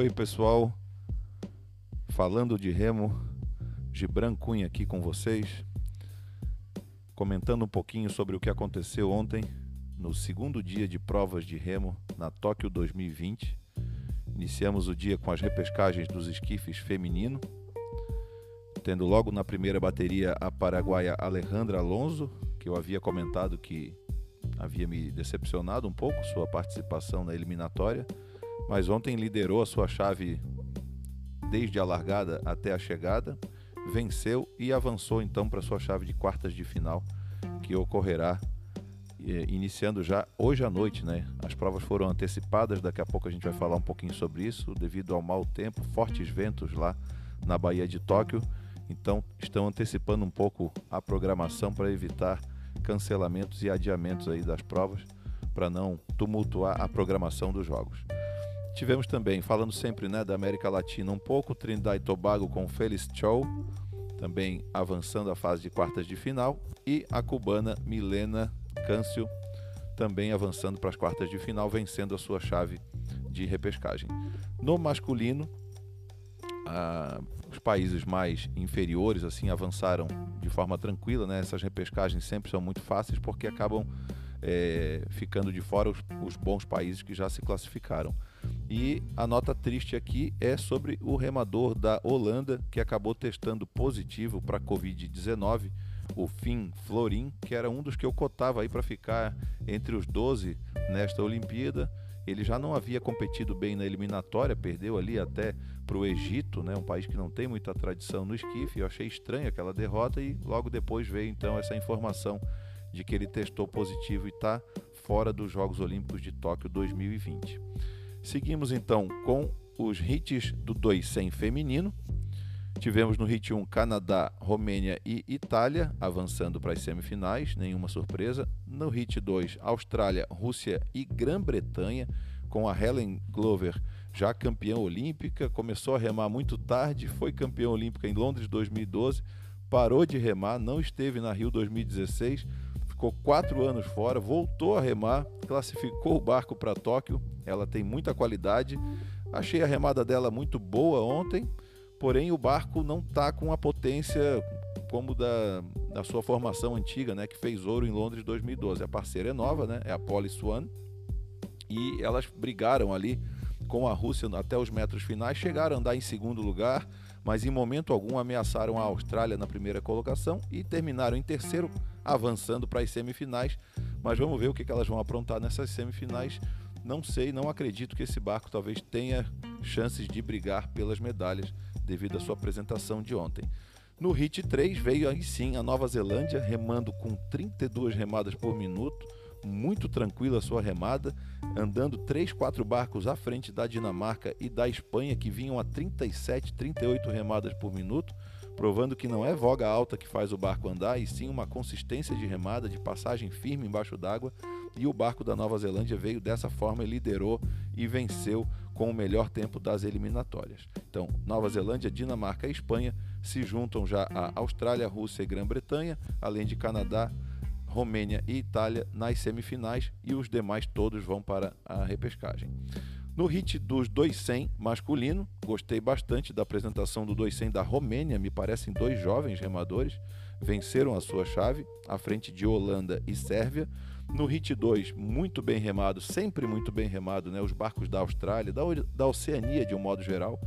Oi, pessoal. Falando de remo, Gibran Cunha aqui com vocês, comentando um pouquinho sobre o que aconteceu ontem no segundo dia de provas de remo na Tóquio 2020. Iniciamos o dia com as repescagens dos esquifes feminino, tendo logo na primeira bateria a paraguaia Alejandra Alonso, que eu havia comentado que havia me decepcionado um pouco sua participação na eliminatória mas ontem liderou a sua chave desde a largada até a chegada, venceu e avançou então para sua chave de quartas de final, que ocorrerá eh, iniciando já hoje à noite, né? As provas foram antecipadas, daqui a pouco a gente vai falar um pouquinho sobre isso, devido ao mau tempo, fortes ventos lá na Baía de Tóquio. Então, estão antecipando um pouco a programação para evitar cancelamentos e adiamentos aí das provas, para não tumultuar a programação dos jogos. Tivemos também, falando sempre né, da América Latina, um pouco, Trinidad e Tobago com Félix Chow, também avançando a fase de quartas de final, e a cubana Milena Câncio, também avançando para as quartas de final, vencendo a sua chave de repescagem. No masculino, os países mais inferiores assim avançaram de forma tranquila, né? Essas repescagens sempre são muito fáceis porque acabam é, ficando de fora os, os bons países que já se classificaram. E a nota triste aqui é sobre o remador da Holanda que acabou testando positivo para Covid-19, o Finn Florin, que era um dos que eu cotava aí para ficar entre os 12 nesta Olimpíada. Ele já não havia competido bem na eliminatória, perdeu ali até para o Egito, né, um país que não tem muita tradição no esquife. Eu achei estranha aquela derrota e logo depois veio então essa informação de que ele testou positivo e está fora dos Jogos Olímpicos de Tóquio 2020. Seguimos então com os hits do 200 feminino. Tivemos no hit 1 Canadá, Romênia e Itália avançando para as semifinais, nenhuma surpresa. No hit 2, Austrália, Rússia e Grã-Bretanha, com a Helen Glover já campeã olímpica, começou a remar muito tarde, foi campeã olímpica em Londres 2012, parou de remar, não esteve na Rio 2016, ficou quatro anos fora, voltou a remar, classificou o barco para Tóquio ela tem muita qualidade. Achei a remada dela muito boa ontem, porém o barco não está com a potência como da, da sua formação antiga, né, que fez ouro em Londres 2012. A parceira é nova, né, é a Polly Swan, e elas brigaram ali com a Rússia até os metros finais, chegaram a andar em segundo lugar, mas em momento algum ameaçaram a Austrália na primeira colocação e terminaram em terceiro, avançando para as semifinais. Mas vamos ver o que elas vão aprontar nessas semifinais. Não sei, não acredito que esse barco talvez tenha chances de brigar pelas medalhas devido à sua apresentação de ontem. No HIT 3 veio aí sim a Nova Zelândia remando com 32 remadas por minuto, muito tranquila a sua remada, andando 3, 4 barcos à frente da Dinamarca e da Espanha que vinham a 37, 38 remadas por minuto, provando que não é voga alta que faz o barco andar, e sim uma consistência de remada, de passagem firme embaixo d'água, e o barco da Nova Zelândia veio dessa forma, liderou e venceu com o melhor tempo das eliminatórias. Então, Nova Zelândia, Dinamarca e Espanha se juntam já a Austrália, Rússia e Grã-Bretanha, além de Canadá, Romênia e Itália nas semifinais e os demais todos vão para a repescagem. No hit dos 200 masculino, gostei bastante da apresentação do 200 da Romênia, me parecem dois jovens remadores, venceram a sua chave, à frente de Holanda e Sérvia. No Hit 2, muito bem remado, sempre muito bem remado, né? Os barcos da Austrália, da, da Oceania de um modo geral,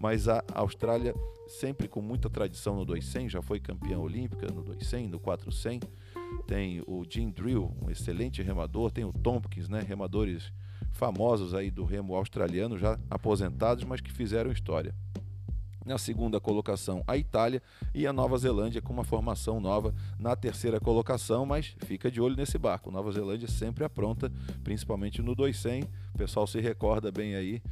mas a Austrália sempre com muita tradição no 200, já foi campeã olímpica no 200, no 400. Tem o Jim Drill, um excelente remador, tem o Tompkins, né? Remadores famosos aí do remo australiano, já aposentados, mas que fizeram história. Na segunda colocação, a Itália e a Nova Zelândia com uma formação nova na terceira colocação, mas fica de olho nesse barco. Nova Zelândia sempre apronta, principalmente no 200. O pessoal se recorda bem aí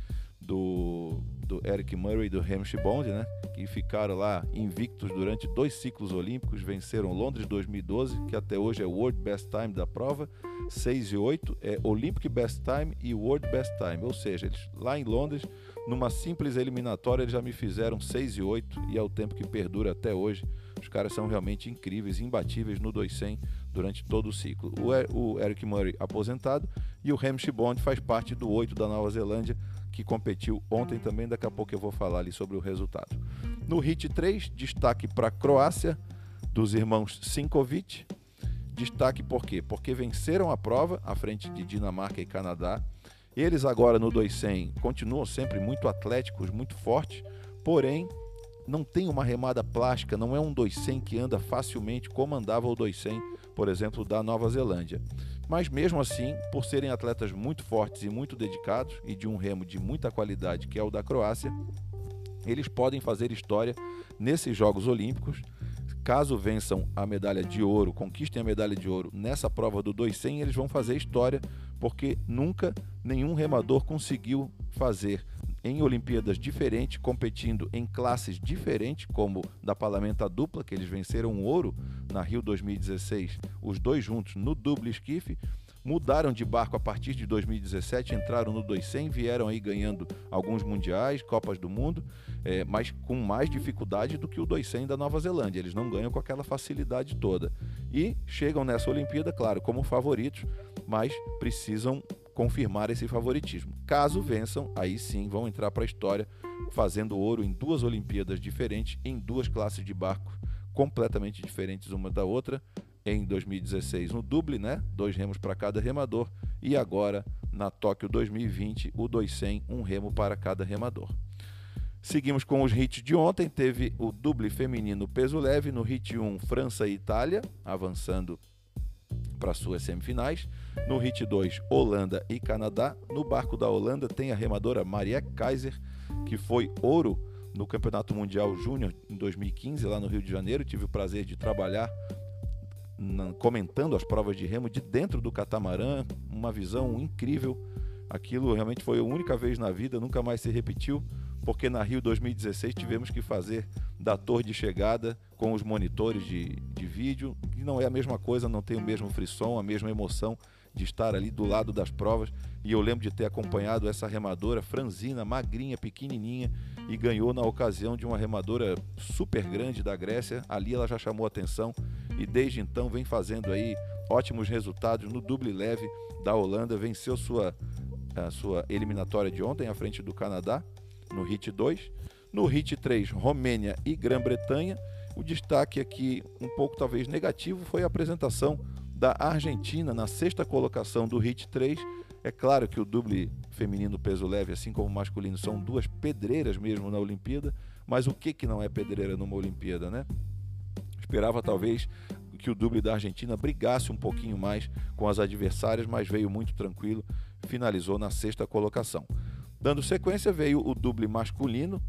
do, do Eric Murray e do Hamish Bond, né? Que ficaram lá invictos durante dois ciclos olímpicos, venceram Londres 2012, que até hoje é o World Best Time da prova, 6 e 8 é Olympic Best Time e World Best Time, ou seja, eles lá em Londres, numa simples eliminatória, eles já me fizeram 6 e 8 e é o tempo que perdura até hoje. Os caras são realmente incríveis, imbatíveis no 200 durante todo o ciclo. O Eric Murray aposentado e o Hamish Bond faz parte do 8 da Nova Zelândia, que competiu ontem também. Daqui a pouco eu vou falar ali sobre o resultado. No HIT 3, destaque para a Croácia, dos irmãos Sinkovic. Destaque por quê? Porque venceram a prova à frente de Dinamarca e Canadá. Eles agora no 200 continuam sempre muito atléticos, muito fortes, porém não tem uma remada plástica, não é um 200 que anda facilmente como andava o 200, por exemplo, da Nova Zelândia. Mas mesmo assim, por serem atletas muito fortes e muito dedicados e de um remo de muita qualidade, que é o da Croácia, eles podem fazer história nesses Jogos Olímpicos. Caso vençam a medalha de ouro, conquistem a medalha de ouro nessa prova do 200, eles vão fazer história, porque nunca nenhum remador conseguiu fazer em Olimpíadas diferentes, competindo em classes diferentes, como da parlamenta dupla, que eles venceram ouro na Rio 2016, os dois juntos no duplo esquife, mudaram de barco a partir de 2017, entraram no 200, vieram aí ganhando alguns mundiais, Copas do Mundo, é, mas com mais dificuldade do que o 200 da Nova Zelândia. Eles não ganham com aquela facilidade toda. E chegam nessa Olimpíada, claro, como favoritos, mas precisam confirmar esse favoritismo. Caso vençam, aí sim vão entrar para a história fazendo ouro em duas Olimpíadas diferentes, em duas classes de barcos completamente diferentes uma da outra. Em 2016 no Dublin, né? Dois remos para cada remador. E agora na Tóquio 2020, o 200, um remo para cada remador. Seguimos com os hits de ontem. Teve o Dublin feminino peso leve. No hit 1, França e Itália, avançando para suas semifinais. No HIT 2, Holanda e Canadá. No barco da Holanda tem a remadora Maria Kaiser, que foi ouro no Campeonato Mundial Júnior em 2015, lá no Rio de Janeiro. Tive o prazer de trabalhar comentando as provas de remo de dentro do catamarã, uma visão incrível. Aquilo realmente foi a única vez na vida, nunca mais se repetiu porque na Rio 2016 tivemos que fazer da torre de chegada com os monitores de, de vídeo, não é a mesma coisa, não tem o mesmo frisson, a mesma emoção de estar ali do lado das provas. E eu lembro de ter acompanhado essa remadora franzina, magrinha, pequenininha, e ganhou na ocasião de uma remadora super grande da Grécia. Ali ela já chamou atenção e desde então vem fazendo aí ótimos resultados no double leve da Holanda, venceu sua a sua eliminatória de ontem à frente do Canadá no HIT 2. No HIT 3, Romênia e Grã-Bretanha. O destaque aqui, um pouco talvez negativo, foi a apresentação da Argentina na sexta colocação do HIT 3. É claro que o duble feminino peso leve, assim como o masculino, são duas pedreiras mesmo na Olimpíada, mas o que, que não é pedreira numa Olimpíada, né? Esperava talvez que o duble da Argentina brigasse um pouquinho mais com as adversárias, mas veio muito tranquilo, finalizou na sexta colocação. Dando sequência, veio o duble masculino,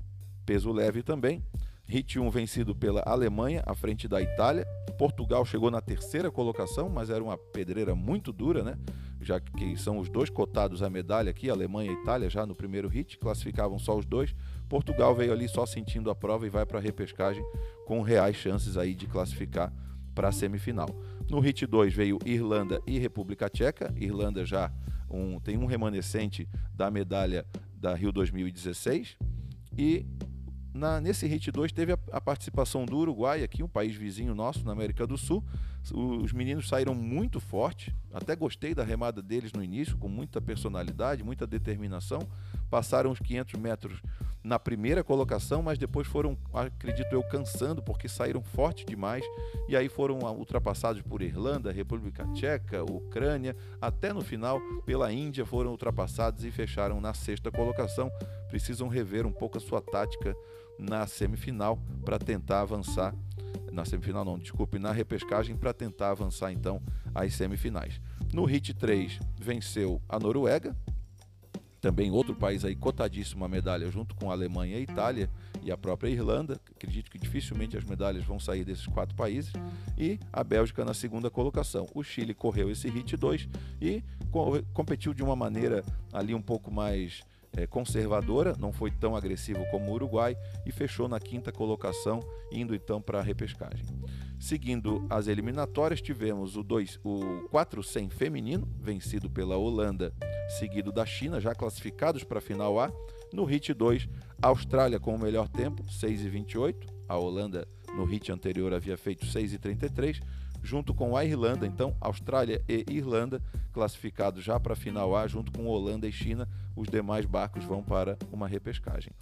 peso leve também. Hit 1 vencido pela Alemanha, à frente da Itália. Portugal chegou na terceira colocação, mas era uma pedreira muito dura, né? Já que são os dois cotados à medalha aqui, Alemanha e Itália, já no primeiro hit, classificavam só os dois. Portugal veio ali só sentindo a prova e vai para a repescagem com reais chances aí de classificar para a semifinal. No hit 2 veio Irlanda e República Tcheca. Irlanda já um, tem um remanescente da medalha da Rio 2016. E na, nesse HIT 2 teve a, a, participação do Uruguai, aqui, um país vizinho nosso, na América do Sul. Os meninos saíram muito forte, até gostei da remada deles no início, com muita personalidade, muita determinação. Passaram os 500 metros na primeira colocação, mas depois foram, acredito eu, cansando porque saíram forte demais e aí foram ultrapassados por Irlanda, República Tcheca, Ucrânia, até no final pela Índia foram ultrapassados e fecharam na sexta colocação. Precisam rever um pouco a sua tática na semifinal para tentar avançar na semifinal não, desculpe, na repescagem para tentar avançar então às semifinais. No HIT 3 venceu a Noruega, também outro país aí cotadíssimo a medalha junto com a Alemanha e a Itália e a própria Irlanda. Acredito que dificilmente as medalhas vão sair desses quatro países. E a Bélgica na segunda colocação. O Chile correu esse HIT 2 e competiu de uma maneira ali um pouco mais conservadora, não foi tão agressivo como o Uruguai e fechou na quinta colocação, indo então para a repescagem. Seguindo as eliminatórias, tivemos o, 2, o 400 feminino, vencido pela Holanda, seguido da China, já classificados para a final A. No HIT 2, Austrália com o melhor tempo, 6,28. A Holanda no HIT anterior havia feito 6,33. Junto com a Irlanda. Então, Austrália e Irlanda classificados já para a final A, junto com Holanda e China. Os demais barcos vão para uma repescagem.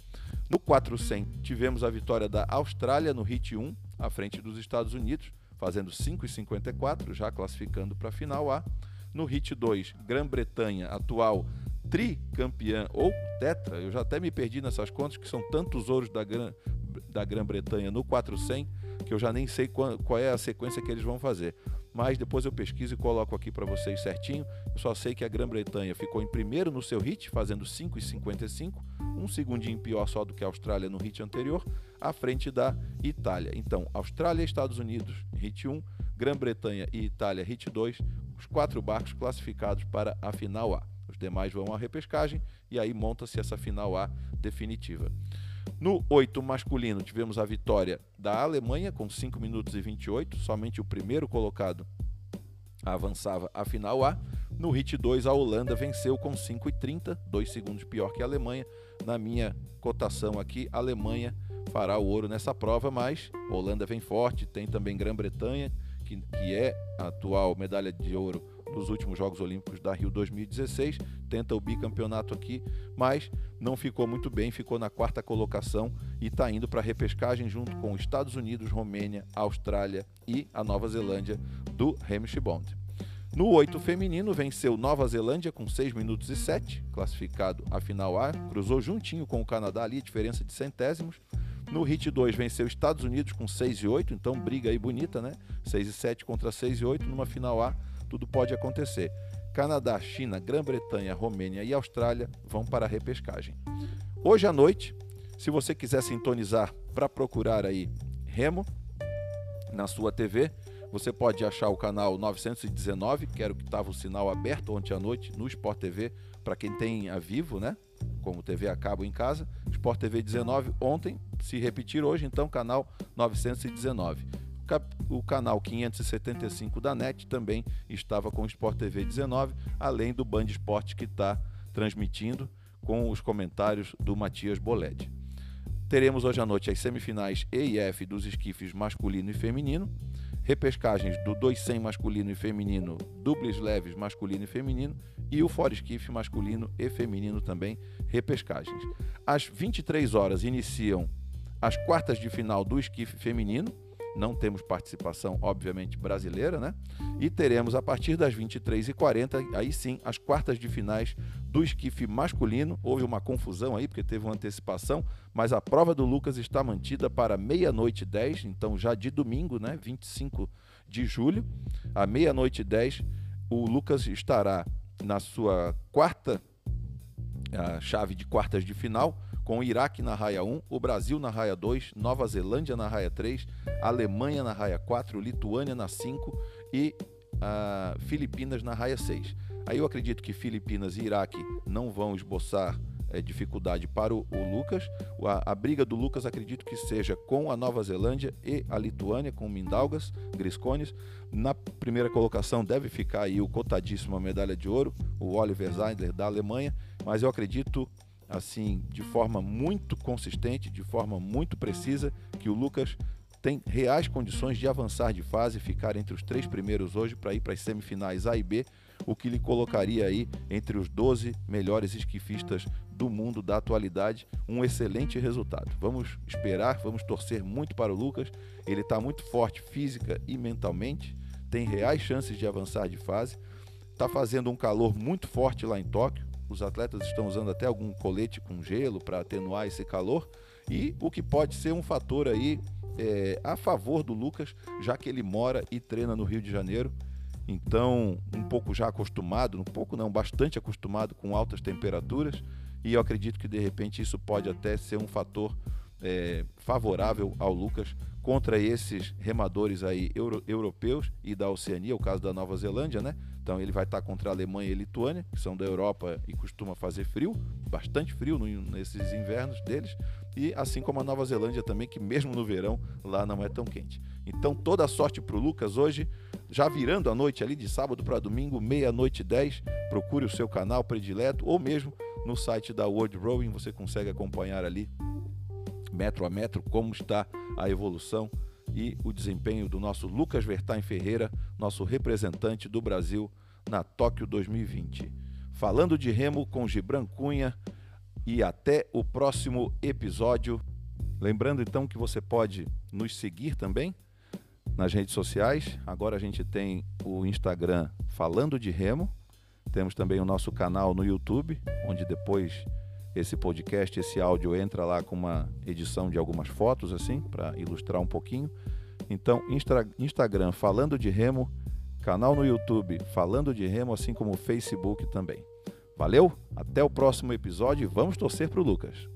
No 400, tivemos a vitória da Austrália no HIT 1, à frente dos Estados Unidos, fazendo 5,54, já classificando para a final A. No HIT 2, Grã-Bretanha, atual tricampeã ou tetra, eu já até me perdi nessas contas, que são tantos ouros da Grã da Grã-Bretanha no 400 que eu já nem sei qual, qual, é a sequência que eles vão fazer. Mas depois eu pesquiso e coloco aqui para vocês certinho. Eu só sei que a Grã-Bretanha ficou em primeiro no seu hit, fazendo 5,55, um segundinho pior só do que a Austrália no hit anterior, à frente da Itália. Então, Austrália e Estados Unidos, hit 1, Grã-Bretanha e Itália, hit 2, os quatro barcos classificados para a final A. Os demais vão à repescagem e aí monta-se essa final A definitiva. No 8 masculino, tivemos a vitória da Alemanha com 5 minutos e 28, somente o primeiro colocado avançava à final A. No HIT 2, a Holanda venceu com 5 e 30, 2 segundos pior que a Alemanha. Na minha cotação aqui, a Alemanha fará o ouro nessa prova, mas a Holanda vem forte, tem também Grã-Bretanha, que, que é a atual medalha de ouro nos últimos Jogos Olímpicos da Rio 2016, tenta o bicampeonato aqui, mas não ficou muito bem, ficou na quarta colocação e está indo para a repescagem junto com Estados Unidos, Romênia, Austrália e a Nova Zelândia do Hamish Bond. No 8 feminino, venceu Nova Zelândia com 6 minutos e 7, classificado a final A, cruzou juntinho com o Canadá ali, diferença de centésimos. No HIT 2 venceu Estados Unidos com 6 e 8, então briga aí bonita, né? 6 e 7 contra 6 e 8 numa final A tudo pode acontecer. Canadá, China, Grã-Bretanha, Romênia e Austrália vão para a repescagem. Hoje à noite, se você quiser sintonizar para procurar aí Remo na sua TV, você pode achar o canal 919, que era o que estava o sinal aberto ontem à noite no Sport TV, para quem tem a vivo, né? Como TV a cabo em casa. Sport TV 19 ontem, se repetir hoje, então canal 919 o canal 575 da NET também estava com o Sport TV 19, além do Band Esporte que está transmitindo com os comentários do Matias Boled. Teremos hoje à noite as semifinais E e F dos esquifes masculino e feminino, repescagens do 200 masculino e feminino, duples leves masculino e feminino e o fora esquife masculino e feminino também, repescagens. Às 23 horas iniciam as quartas de final do esquife feminino, não temos participação, obviamente, brasileira, né? E teremos a partir das 23h40, aí sim, as quartas de finais do esquife masculino. Houve uma confusão aí, porque teve uma antecipação, mas a prova do Lucas está mantida para meia-noite 10, então já de domingo, né? 25 de julho, à meia-noite 10, o Lucas estará na sua quarta chave de quartas de final com o Iraque na raia 1, o Brasil na raia 2, Nova Zelândia na raia 3, Alemanha na raia 4, Lituânia na 5 e uh, Filipinas na raia 6. Aí eu acredito que Filipinas e Iraque não vão esboçar é, dificuldade para o, o Lucas. A, a, briga do Lucas acredito que seja com a Nova Zelândia e a Lituânia, com Mindaugas, Griscones. Na primeira colocação deve ficar aí o cotadíssimo a medalha de ouro, o Oliver Zeidler da Alemanha, mas eu acredito assim, de forma muito consistente, de forma muito precisa, que o Lucas tem reais condições de avançar de fase ficar entre os três primeiros hoje para ir para as semifinais A e B, o que lhe colocaria aí entre os 12 melhores esquifistas do mundo da atualidade, um excelente resultado. Vamos esperar, vamos torcer muito para o Lucas. Ele está muito forte física e mentalmente, tem reais chances de avançar de fase. Está fazendo um calor muito forte lá em Tóquio os atletas estão usando até algum colete com gelo para atenuar esse calor e o que pode ser um fator aí é, a favor do Lucas, já que ele mora e treina no Rio de Janeiro. Então, um pouco já acostumado, um pouco não, bastante acostumado com altas temperaturas, e eu acredito que de repente isso pode até ser um fator é, favorável ao Lucas contra esses remadores aí euro, europeus e da Oceania, o caso da Nova Zelândia, né? Então ele vai estar contra a Alemanha e Lituânia, que são da Europa e costuma fazer frio, bastante frio no, nesses invernos deles, e assim como a Nova Zelândia também, que mesmo no verão lá não é tão quente. Então toda a sorte para o Lucas hoje, já virando a noite ali de sábado para domingo, meia-noite 10, procure o seu canal predileto ou mesmo no site da World Rowing você consegue acompanhar ali metro a metro como está a evolução e o desempenho do nosso Lucas Vertain Ferreira, nosso representante do Brasil na Tóquio 2020. Falando de remo com Gibran Cunha e até o próximo episódio. Lembrando então que você pode nos seguir também nas redes sociais. Agora a gente tem o Instagram Falando de Remo. Temos também o nosso canal no YouTube, onde depois esse podcast, esse áudio entra lá com uma edição de algumas fotos assim, para ilustrar um pouquinho. Então, Insta Instagram Falando de Remo, canal no YouTube Falando de Remo, assim como o Facebook também. Valeu? Até o próximo episódio e vamos torcer para o Lucas.